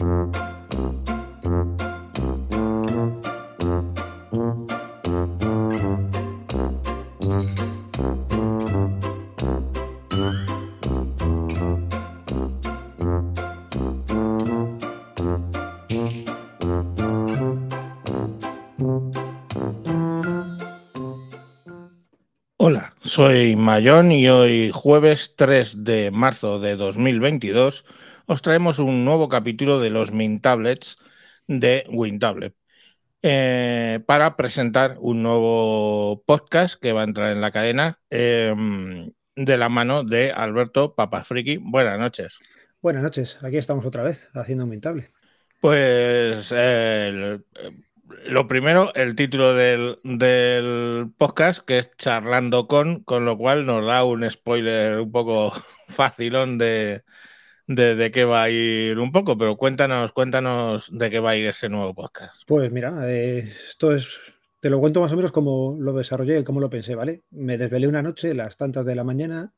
Hola, soy Mayón y hoy jueves 3 de marzo de 2022 os traemos un nuevo capítulo de los Min Tablets de WinTablet eh, para presentar un nuevo podcast que va a entrar en la cadena em, de la mano de Alberto Papafriki. Buenas noches. Buenas noches, aquí estamos otra vez haciendo un Tablet. Pues lo primero, el título del, podcast, que es Charlando con, con lo cual nos da un spoiler un poco facilón de, de, qué va a ir un poco, pero cuéntanos, cuéntanos de qué va a ir ese nuevo podcast. Pues mira, eh, esto es, te lo cuento más o menos como lo desarrollé y cómo lo pensé, ¿vale? Me desvelé una noche, las tantas de la mañana,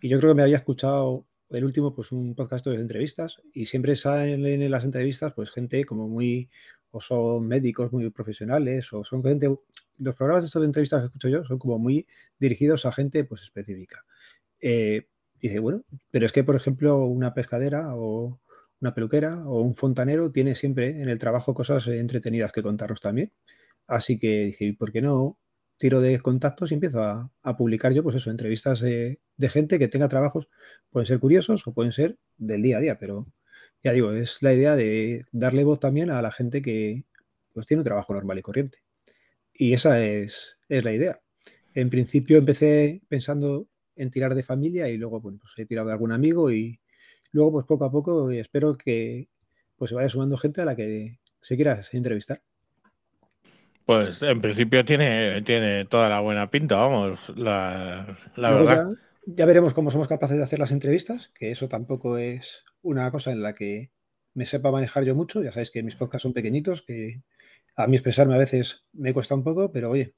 y yo creo que me había escuchado el último, pues un podcast de entrevistas, y siempre salen en las entrevistas, pues gente como muy o son médicos muy profesionales, o son gente, los programas de estas entrevistas que escucho yo son como muy dirigidos a gente pues específica. Eh, y bueno, pero es que, por ejemplo, una pescadera o una peluquera o un fontanero tiene siempre en el trabajo cosas entretenidas que contarnos también. Así que dije, ¿por qué no tiro de contactos y empiezo a, publicar yo, pues eso, entrevistas de, de, gente que tenga trabajos, pueden ser curiosos o pueden ser del día a día, pero ya digo, es la idea de darle voz también a la gente que pues, tiene un trabajo normal y corriente. Y esa es, la idea. En principio empecé pensando en tirar de familia y luego bueno, pues he tirado de algún amigo y luego pues poco a poco espero que pues se vaya sumando gente a la que se quiera entrevistar. Pues en principio tiene, tiene toda la buena pinta, vamos, la, verdad. ya, veremos cómo somos capaces de hacer las entrevistas, que eso tampoco es una cosa en la que me sepa manejar yo mucho. Ya sabéis que mis podcasts son pequeñitos, que a mí expresarme a veces me cuesta un poco, pero oye,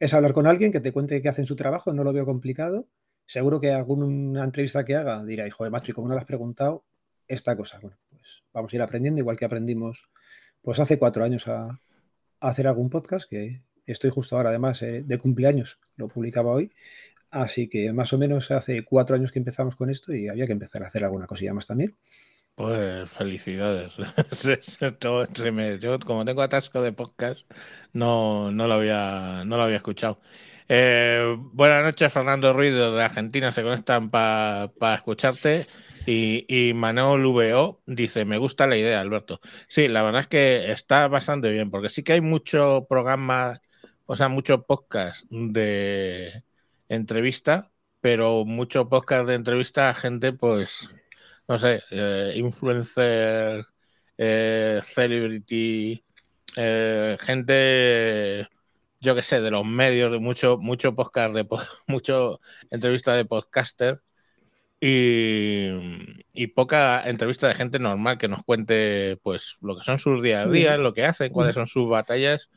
es hablar con alguien que te cuente qué hace en su trabajo, no lo veo complicado. Seguro que alguna entrevista que haga dirá, hijo de macho, y como no lo has preguntado, esta cosa. Bueno, pues vamos a ir aprendiendo, igual que aprendimos pues hace cuatro años a, hacer algún podcast, que estoy justo ahora además eh, de cumpleaños, lo publicaba hoy, Así que más o menos hace cuatro años que empezamos con esto y había que empezar a hacer alguna cosilla más también. Pues felicidades. Yo, como tengo atasco de podcast, no, no, lo, había, no lo había escuchado. Eh, buenas noches, Fernando Ruido de Argentina. Se conectan para escucharte. Y, y, Manuel VO dice: Me gusta la idea, Alberto. Sí, la verdad es que está bastante bien, porque sí que hay mucho programa, o sea, mucho podcast de entrevista, pero mucho podcast de entrevista a gente, pues, no sé, eh, influencer, eh, celebrity, eh, gente, yo qué sé, de los medios, de mucho, mucho podcast, de mucho entrevista de podcaster. Y, y, poca entrevista de gente normal que nos cuente pues lo que son sus días a día, lo que hacen, cuáles son sus batallas,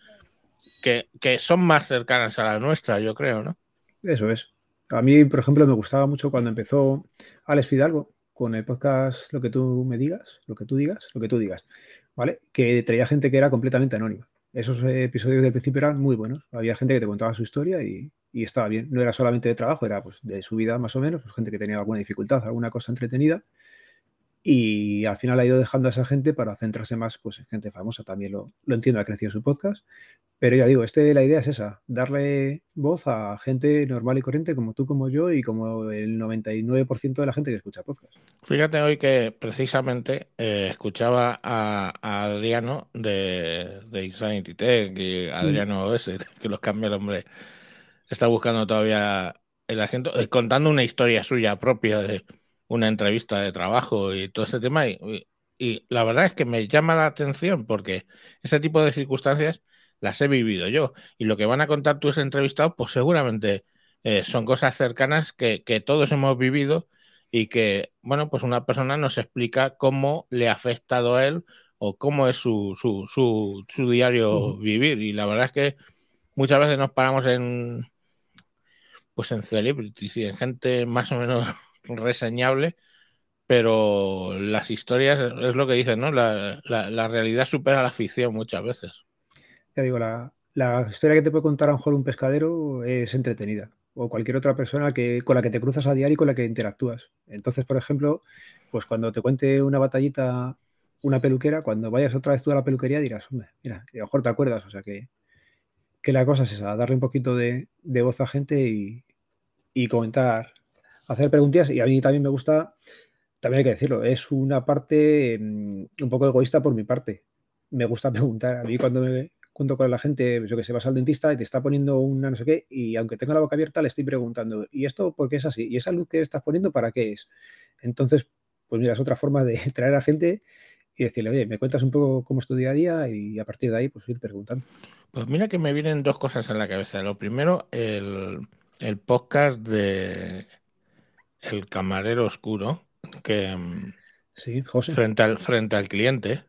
que, que son más cercanas a la nuestra, yo creo, ¿no? Eso es. A mí, por ejemplo, me gustaba mucho cuando empezó Alex Fidalgo con el podcast Lo que tú me digas, lo que tú digas, lo que tú digas, ¿vale? Que traía gente que era completamente anónima. Esos episodios del principio eran muy buenos. Había gente que te contaba su historia y, y estaba bien. No era solamente de trabajo, era pues de su vida más o menos, pues, gente que tenía alguna dificultad, alguna cosa entretenida. Y al final ha ido dejando a esa gente para centrarse más pues, en gente famosa. También lo, lo entiendo, ha crecido su podcast. Pero ya digo, este, la idea es esa, darle voz a gente normal y corriente como tú, como yo y como el 99% de la gente que escucha podcast. Fíjate hoy que precisamente eh, escuchaba a, Adriano de, de Insanity Tech y mm. Adriano ese que los cambia el hombre, está buscando todavía el asiento, eh, contando una historia suya propia de una entrevista de trabajo y todo ese tema. y la verdad es que me llama la atención porque ese tipo de circunstancias las he vivido yo. Y lo que van a contar tus entrevistados, pues seguramente eh, son cosas cercanas que, todos hemos vivido y que, bueno, pues una persona nos explica cómo le ha afectado a él o cómo es su, su, diario vivir. Y la verdad es que muchas veces nos paramos en, pues en celebrities y en gente más o menos reseñable, pero las historias es lo que dicen, ¿no? La, realidad supera la ficción muchas veces. Ya digo, la, historia que te puede contar a lo mejor un pescadero es entretenida. O cualquier otra persona que, con la que te cruzas a diario y con la que interactúas. Entonces, por ejemplo, pues cuando te cuente una batallita una peluquera, cuando vayas otra vez tú a la peluquería dirás, hombre, mira, a lo mejor te acuerdas. O sea que, que la cosa es esa, darle un poquito de, voz a gente y, y comentar, hacer preguntas. Y a mí también me gusta también hay que decirlo, es una parte mm, un poco egoísta por mi parte. Me gusta preguntar. A mí cuando me cuento con la gente, yo que se vas al dentista y te está poniendo una no sé qué, y aunque tenga la boca abierta, le estoy preguntando, ¿y esto por qué es así? ¿Y esa luz que estás poniendo para qué es? Entonces, pues mira, es otra forma de traer a gente y decirle, oye, me cuentas un poco cómo es tu día a día y a partir de ahí, pues ir preguntando. Pues mira que me vienen dos cosas en la cabeza. Lo primero, el, el podcast de El Camarero Oscuro, que mm, Frente, al, frente al cliente,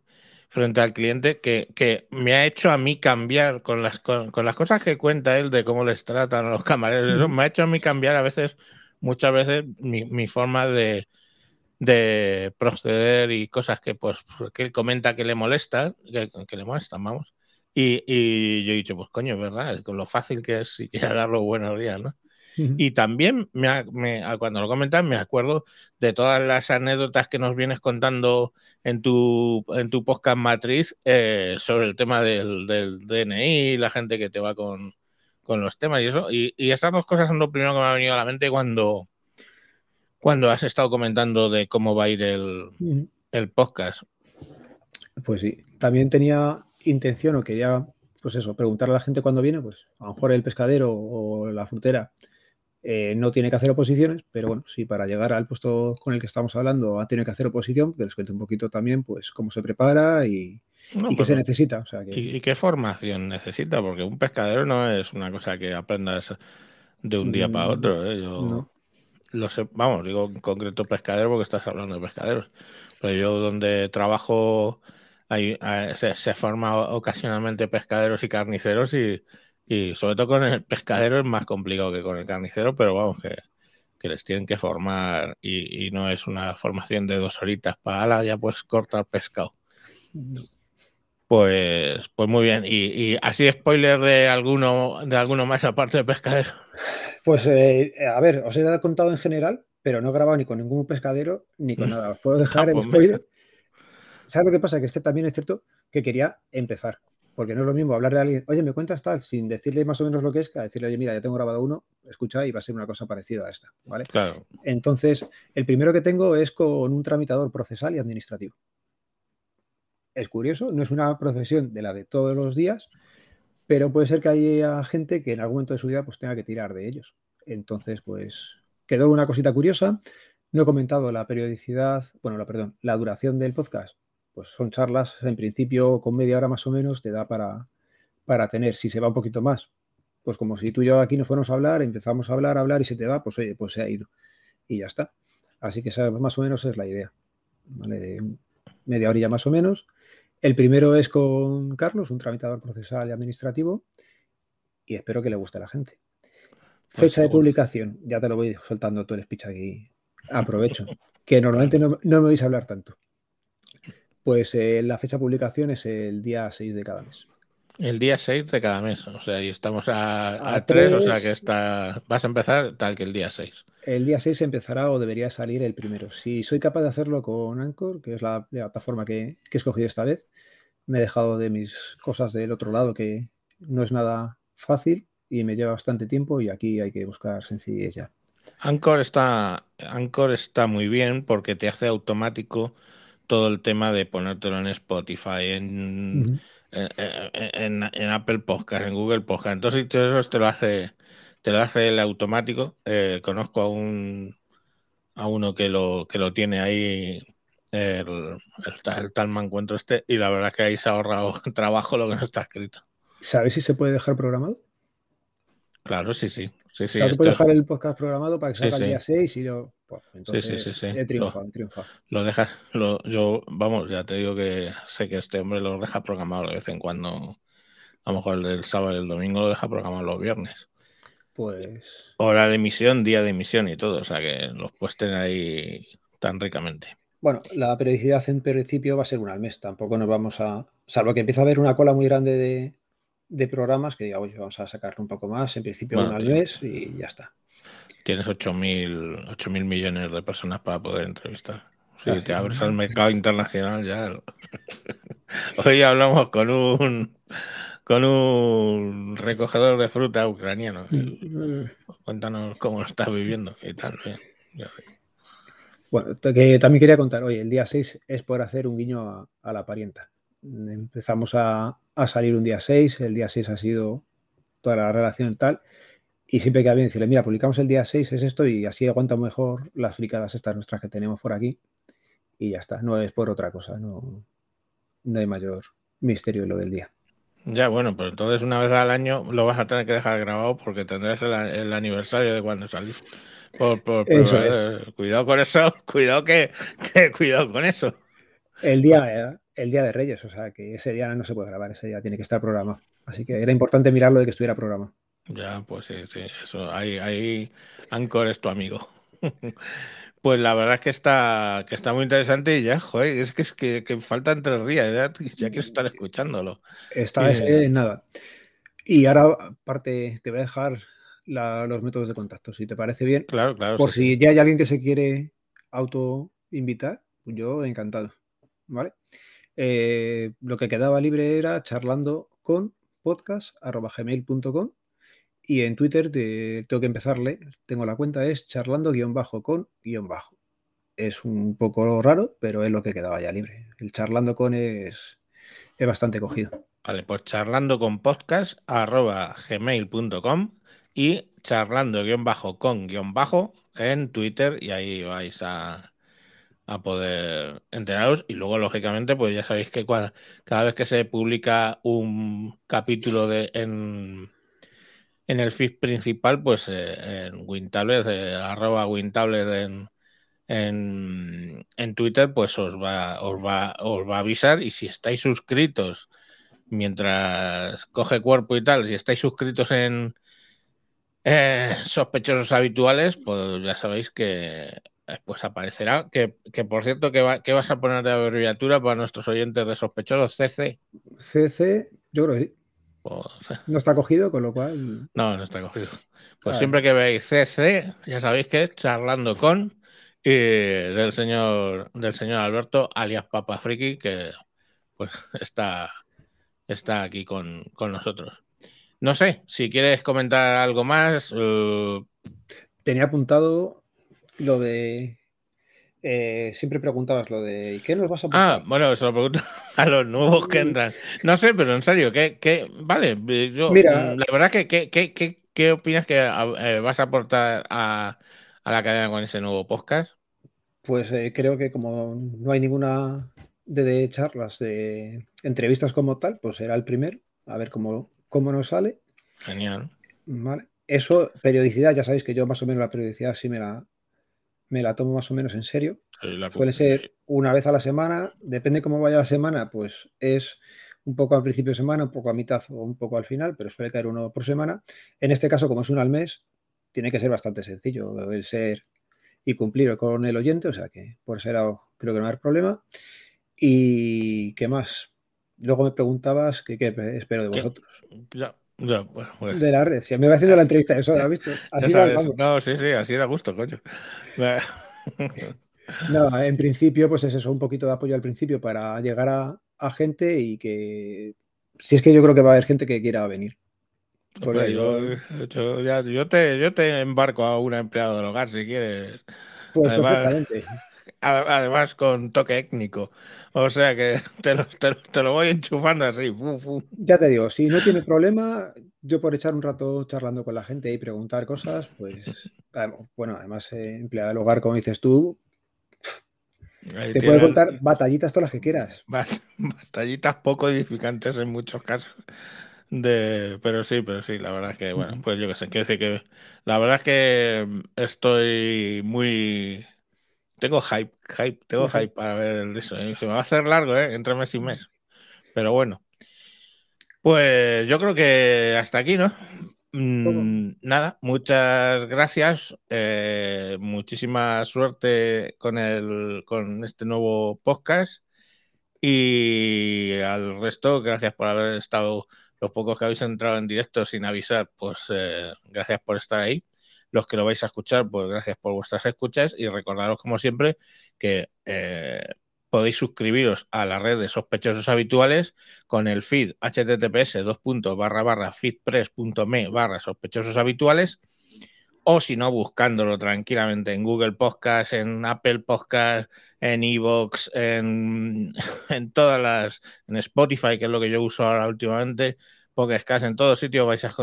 frente al cliente que, me ha hecho a mí cambiar con las, con, las cosas que cuenta él de cómo les tratan a los camareros, me ha hecho a mí cambiar a veces, muchas veces, mi, forma de, de proceder y cosas que pues que él comenta que le molestan, que, le molestan, vamos. Y, y, yo he dicho, pues coño, ¿verdad? Con lo fácil que es siquiera dar los buenos días, ¿no? Y también, me, cuando lo comentas, me acuerdo de todas las anécdotas que nos vienes contando en tu, en tu podcast matriz eh, sobre el tema del, del, DNI, la gente que te va con, los temas y eso. Y, esas dos cosas son lo primero que me ha venido a la mente cuando, cuando has estado comentando de cómo va a ir el, el podcast. Pues sí, también tenía intención o quería, pues eso, preguntarle a la gente cuando viene, pues a lo mejor el pescadero o la frutera eh, no tiene que hacer oposiciones, pero bueno, sí, para llegar al puesto con el que estamos hablando ha tenido que hacer oposición, que les cuento un poquito también, pues, cómo se prepara y, qué se necesita. ¿Y, qué formación necesita? Porque un pescadero no es una cosa que aprendas de un día para mm, otro. ¿eh? Yo lo sé, vamos, digo en concreto pescadero porque estás hablando de pescaderos. Pero yo donde trabajo hay, se, se forma ocasionalmente pescaderos y carniceros y y sobre todo con el pescadero es más complicado que con el carnicero, pero vamos, que, les tienen que formar y, no es una formación de dos horitas para ala, ya puedes cortar pescado. Pues, pues muy bien. Y, así spoiler de alguno, de alguno más aparte de pescadero. Pues eh, a ver, os he contado en general, pero no he grabado ni con ningún pescadero ni con nada. Os puedo dejar ah, el pues spoiler. ¿Sabes lo que pasa? Que es que también es cierto que quería empezar. Porque no es lo mismo hablarle a alguien, oye, me cuentas tal, sin decirle más o menos lo que es, que decirle, oye, mira, ya tengo grabado uno, escucha y va a ser una cosa parecida a esta, ¿vale? Claro. Entonces, el primero que tengo es con un tramitador procesal y administrativo. Es curioso, no es una profesión de la de todos los días, pero puede ser que haya gente que en algún momento de su vida pues tenga que tirar de ellos. Entonces, pues quedó una cosita curiosa. No he comentado la periodicidad, bueno, la, perdón, la duración del podcast pues son charlas, en principio con media hora más o menos te da para, para tener. Si se va un poquito más, pues como si tú y yo aquí nos fuéramos a hablar, empezamos a hablar, a hablar y se te va, pues oye, pues se ha ido. Y ya está. Así que esa más o menos es la idea. ¿vale? media horilla más o menos. El primero es con Carlos, un tramitador procesal y administrativo, y espero que le guste a la gente. Pues Fecha de publicación, ya te lo voy soltando todo el speech aquí. Aprovecho, que normalmente no, no me vais a hablar tanto. Pues eh, la fecha de publicación es el día 6 de cada mes. El día 6 de cada mes, o sea, y estamos a, 3, o sea que está, vas a empezar tal que el día 6. El día 6 empezará o debería salir el primero. Si soy capaz de hacerlo con Anchor, que es la, plataforma que, que he escogido esta vez, me he dejado de mis cosas del otro lado, que no es nada fácil y me lleva bastante tiempo y aquí hay que buscar sencillez ya. Anchor está, Anchor está muy bien porque te hace automático todo el tema de ponértelo en Spotify, en, en, Apple Podcast, en Google Podcast. Entonces todo eso te lo hace, te lo hace el automático. Eh, conozco a un a uno que lo, que lo tiene ahí el, el, tal mancuentro este, y la verdad es que ahí se ha ahorrado trabajo lo que no está escrito. ¿Sabes si se puede dejar programado? Claro, sí, sí. sí, sí o sea, dejar el podcast programado para que salga el día 6 y yo sí, sí, sí, sí. He triunfado, lo, dejas, lo, yo, vamos, ya te digo que sé que este hombre lo deja programado de vez en cuando. A lo mejor el, sábado y el domingo lo deja programado los viernes. Pues. Hora de emisión, día de emisión y todo. O sea que los puedes tener ahí tan ricamente. Bueno, la periodicidad en principio va a ser una al mes. Tampoco nos vamos a. Salvo que empieza a haber una cola muy grande de, de programas que digamos, vamos a sacarle un poco más. En principio Bueno, una al mes y ya está. Tienes 8.000 mil millones de personas para poder entrevistar. Si Claro, te sí. abres al mercado internacional ya. Hoy hablamos con un con un recogedor de fruta ucraniano. Mm, Cuéntanos cómo lo estás viviendo y tal. bien. Bueno, que también quería contar, oye, el día 6 es por hacer un guiño a, a la parienta. Empezamos a, a salir un día 6, el día 6 ha sido toda la relación y tal, y siempre queda bien decirle, mira, publicamos el día 6, es esto, y así aguanta mejor las fricadas estas nuestras que tenemos por aquí, y ya está, no es por otra cosa, no, no hay mayor misterio en lo del día. Ya, bueno, pero entonces una vez al año lo vas a tener que dejar grabado porque tendrás el, el aniversario de cuando saliste. Por, por- eh, Cuidado con eso, cuidado que, que- cuidado con eso. El día, el día de Reyes, o sea, que ese día no se puede grabar, ese día tiene que estar programado. Así que era importante mirarlo de que estuviera programado. Ya, pues sí, sí, eso, ahí, ahí Anchor es tu amigo. Pues la verdad es que está, que está muy interesante y ya, joder, es que, es que, que faltan tres días, ya, ya quiero estar escuchándolo. Está Eh. ese, nada. Y ahora, aparte, te voy a dejar la- los métodos de contacto, si te parece bien. Claro, claro. Por sí, si sí. ya hay alguien que se quiere auto-invitar, yo encantado. ¿Vale? Eh, lo que quedaba libre era charlando con podcast.gmail.com y en Twitter te- tengo que empezarle. Tengo la cuenta, es charlando-con-bajo. Es un poco raro, pero es lo que quedaba ya libre. El charlando con es, es bastante cogido. Vale, pues charlando con podcast arroba gmail.com y charlando guion bajo con guion bajo en Twitter y ahí vais a, a poder enteraros y luego lógicamente pues ya sabéis que cada vez que se publica un capítulo de en, en el feed principal pues eh, en Wintablet eh, arroba Wintablet en, en, en Twitter pues os va, os va os va a avisar y si estáis suscritos mientras coge cuerpo y tal, si estáis suscritos en eh, sospechosos habituales, pues ya sabéis que pues aparecerá. Que, que por cierto, ¿qué, va- qué vas a poner de abreviatura para nuestros oyentes de sospechosos? CC. CC, yo creo que sí. O C- no está cogido, con lo cual. no, no está cogido. Pues siempre que veáis CC, ya sabéis que es charlando con y del señor del señor Alberto, alias Papa Friki, que pues está, está aquí con, con nosotros. No sé, si quieres comentar algo más, eh, Tenía apuntado lo de. eh, siempre preguntabas lo de. ¿y ¿Qué nos vas a Ah, apuntar? bueno, se lo pregunto a los nuevos que entran. No sé, pero en serio, ¿qué, qué, vale, eh, yo, Mira. mm, la verdad que, ¿qué, qué, qué, qué opinas que eh, vas a aportar a, a la cadena con ese nuevo podcast? Pues eh, creo que como no hay ninguna de, de charlas, de entrevistas como tal, pues será el primero. A ver cómo, cómo nos sale. Genial. Vale. Eso, periodicidad, ya sabéis que yo más o menos la periodicidad sí me la, me la tomo más o menos en serio. Sí, Suele ser una vez a la semana, depende cómo vaya la semana, pues es un poco al principio de semana, un poco a mitad o un poco al final, pero suele caer uno por semana. En este caso, como es uno al mes, tiene que ser bastante sencillo el ser y cumplir con el oyente, o sea que por ese lado creo que no va a haber problema. ¿Y qué más? Luego me preguntabas que qué espero de ¿Qué? vosotros. Ya, bueno, pues, De la red, si me va haciendo la entrevista, eso, ¿has visto? Así. No, sí, sí, así da gusto, coño. Nada, en principio, pues es eso, un poquito de apoyo al principio para llegar a, a gente y que, si es que yo creo que va a haber gente que quiera venir. Hombre, yo, yo ya- yo te, yo te embarco a una empleada del hogar si quieres. pues además- perfectamente. Ade- Además con toque étnico. O sea que te lo, te lo- te lo voy enchufando así. fu, fu. Ya te digo, si no tiene problema, yo por echar un rato charlando con la gente y preguntar cosas, pues, bueno, además, eh, empleada del hogar, como dices tú, Ahí te puede contar batallitas todas las que quieras. ba- batallitas poco edificantes en muchos casos. De, pero sí, pero sí, la verdad es que, bueno, pues yo qué sé, quiero decir que la verdad es que mm, estoy muy. Tengo hype, hype, tengo hype para ver el- eso. ¿eh? Se me va a hacer largo, ¿eh? Entre mes y mes. Pero bueno. Pues yo creo que hasta aquí, ¿no? Mm, nada, muchas gracias. Eh, muchísima suerte con, el, con este nuevo podcast. Y al resto, gracias por haber estado, los pocos que habéis entrado en directo sin avisar, pues eh, gracias por estar ahí. Los que lo vais a escuchar, pues gracias por vuestras escuchas y recordaros, como siempre, que eh, podéis suscribiros a la red de sospechosos habituales con el feed https feedpress.me barra sospechosos habituales o si no, buscándolo tranquilamente en Google Podcast, en Apple Podcast, en Evox, en, en todas las, en Spotify, que es lo que yo uso ahora últimamente, porque es casi en todos sitios vais a,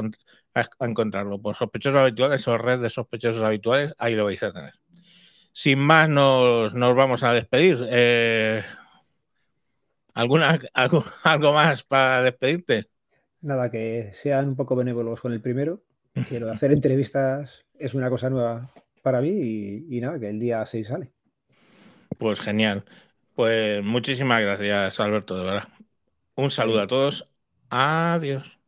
encontrarlo por sospechosos habituales o red de sospechosos habituales, ahí lo vais a tener sin más, nos, vamos a despedir. Eh, ¿alguna, algo, más para despedirte? Nada, que sean un poco benévolos con el primero. Quiero hacer entrevistas es una cosa nueva para mí y, nada, que el día 6 sale. Pues genial. Pues muchísimas gracias, Alberto, de verdad. Un saludo a todos. Adiós.